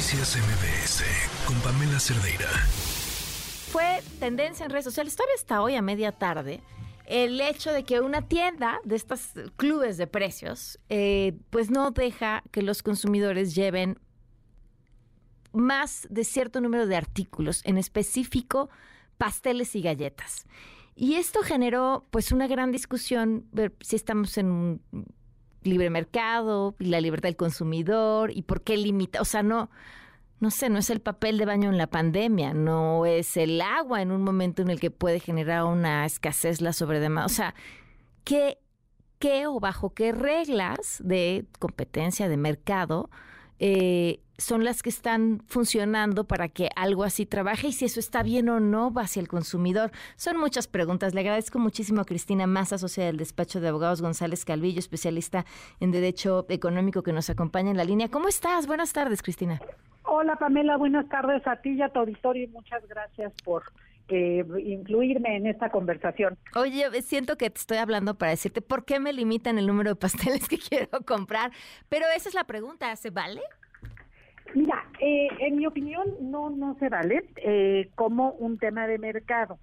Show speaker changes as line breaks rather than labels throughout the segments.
Noticias MBS con Pamela Cerdeira.
Fue tendencia en redes sociales, todavía está hoy a media tarde, el hecho de que una tienda de estos clubes de precios, eh, pues no deja que los consumidores lleven más de cierto número de artículos, en específico pasteles y galletas. Y esto generó pues una gran discusión, ver si estamos en un libre mercado y la libertad del consumidor y por qué limita, o sea, no, no sé, no es el papel de baño en la pandemia, no es el agua en un momento en el que puede generar una escasez la sobredemanda, o sea, ¿qué, qué o bajo qué reglas de competencia, de mercado, eh, son las que están funcionando para que algo así trabaje y si eso está bien o no va hacia el consumidor. Son muchas preguntas. Le agradezco muchísimo a Cristina Massa, socia del despacho de abogados González Calvillo, especialista en Derecho Económico que nos acompaña en la línea. ¿Cómo estás? Buenas tardes, Cristina.
Hola, Pamela. Buenas tardes a ti y a tu auditorio y muchas gracias por incluirme en esta conversación.
Oye, siento que te estoy hablando para decirte por qué me limitan el número de pasteles que quiero comprar, pero esa es la pregunta, ¿se vale?
Mira, eh, en mi opinión no no se vale eh, como un tema de mercado.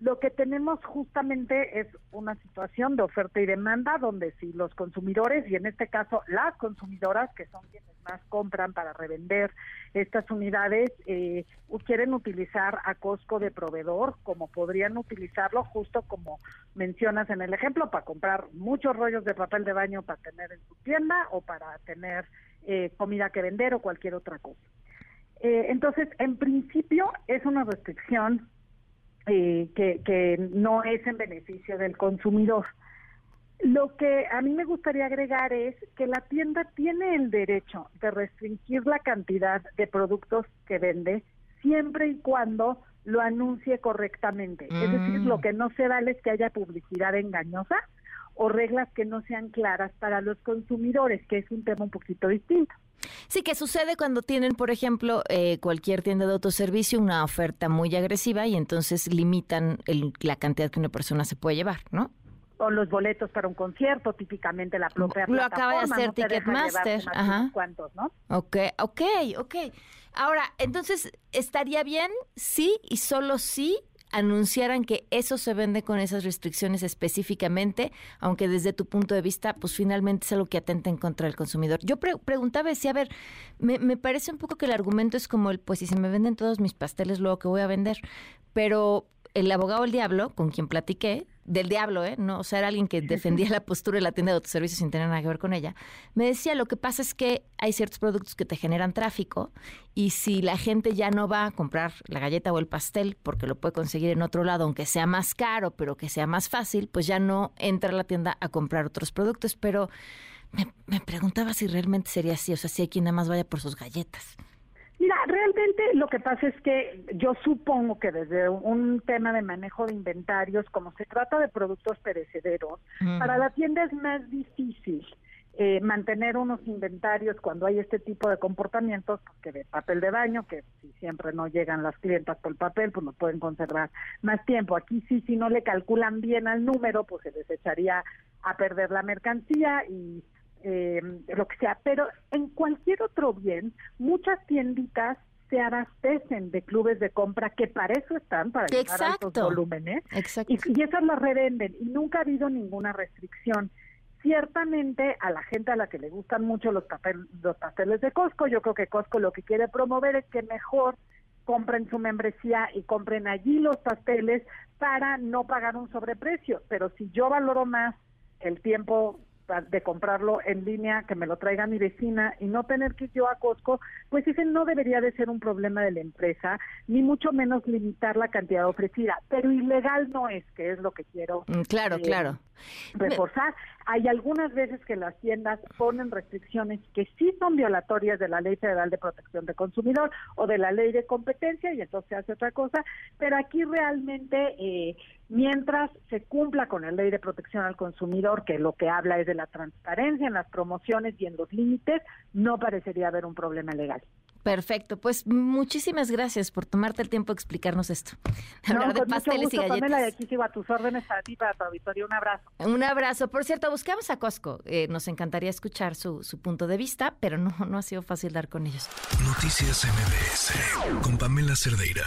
Lo que tenemos justamente es una situación de oferta y demanda donde si los consumidores, y en este caso las consumidoras, que son quienes más compran para revender estas unidades, eh, quieren utilizar a Costco de proveedor, como podrían utilizarlo justo como mencionas en el ejemplo, para comprar muchos rollos de papel de baño para tener en su tienda o para tener eh, comida que vender o cualquier otra cosa. Eh, entonces, en principio es una restricción eh, que, que no es en beneficio del consumidor. Lo que a mí me gustaría agregar es que la tienda tiene el derecho de restringir la cantidad de productos que vende siempre y cuando lo anuncie correctamente. Es decir, lo mm. que no se vale es que haya publicidad engañosa o reglas que no sean claras para los consumidores, que es un tema un poquito distinto.
Sí, que sucede cuando tienen, por ejemplo, eh, cualquier tienda de autoservicio una oferta muy agresiva y entonces limitan la cantidad que una persona se puede llevar, ¿no?
O los boletos para un concierto, típicamente la propia
Lo acaba de hacer Ticketmaster, ajá.
¿Cuántos, no?
Ok, ok, ok. Ahora, entonces, ¿estaría bien? Sí y solo sí anunciaran que eso se vende con esas restricciones específicamente, aunque desde tu punto de vista, pues finalmente es algo que atenta en contra del consumidor. Yo preguntaba si, a ver, me, me parece un poco que el argumento es como el, pues si se me venden todos mis pasteles, luego que voy a vender, pero el abogado del diablo, con quien platiqué, del diablo, ¿eh? No, o sea, era alguien que defendía la postura de la tienda de autoservicios sin tener nada que ver con ella. Me decía, lo que pasa es que hay ciertos productos que te generan tráfico y si la gente ya no va a comprar la galleta o el pastel porque lo puede conseguir en otro lado, aunque sea más caro, pero que sea más fácil, pues ya no entra a la tienda a comprar otros productos. Pero me, me preguntaba si realmente sería así, o sea, si hay quien nada más vaya por sus galletas.
Mira, realmente lo que pasa es que yo supongo que desde un tema de manejo de inventarios, como se trata de productos perecederos, para la tienda es más difícil eh, mantener unos inventarios cuando hay este tipo de comportamientos, porque de papel de baño, que si siempre no llegan las clientas por el papel, pues no pueden conservar más tiempo. Aquí sí, si no le calculan bien al número, pues se desecharía a perder la mercancía y eh, lo que sea, pero en cualquier otro bien, muchas tienditas se abastecen de clubes de compra que para eso están, para llegar a estos volúmenes, Y, y esas las revenden y nunca ha habido ninguna restricción. Ciertamente a la gente a la que le gustan mucho los, los pasteles de Costco, yo creo que Costco lo que quiere promover es que mejor compren su membresía y compren allí los pasteles para no pagar un sobreprecio. Pero si yo valoro más el tiempo de comprarlo en línea, que me lo traiga mi vecina y no tener que ir yo a Costco, pues ese no debería de ser un problema de la empresa, ni mucho menos limitar la cantidad ofrecida. Pero ilegal no es, que es lo que quiero.
Mm, claro,
eh,
claro.
Reforzar. Hay algunas veces que las tiendas ponen restricciones que sí son violatorias de la Ley Federal de Protección de Consumidor o de la Ley de Competencia y entonces se hace otra cosa, pero aquí realmente eh, mientras se cumpla con la Ley de Protección al Consumidor, que lo que habla es de la transparencia en las promociones y en los límites, no parecería haber un problema legal.
Perfecto, pues muchísimas gracias por tomarte el tiempo de explicarnos esto. Hablar de pasteles y galletas.
y aquí sigo a tus órdenes para ti, para tu auditorio. Un abrazo.
Un abrazo. Por cierto, buscamos a Costco. Eh, nos encantaría escuchar su, su punto de vista, pero no, no ha sido fácil dar con ellos.
Noticias MBS con Pamela Cerdeira.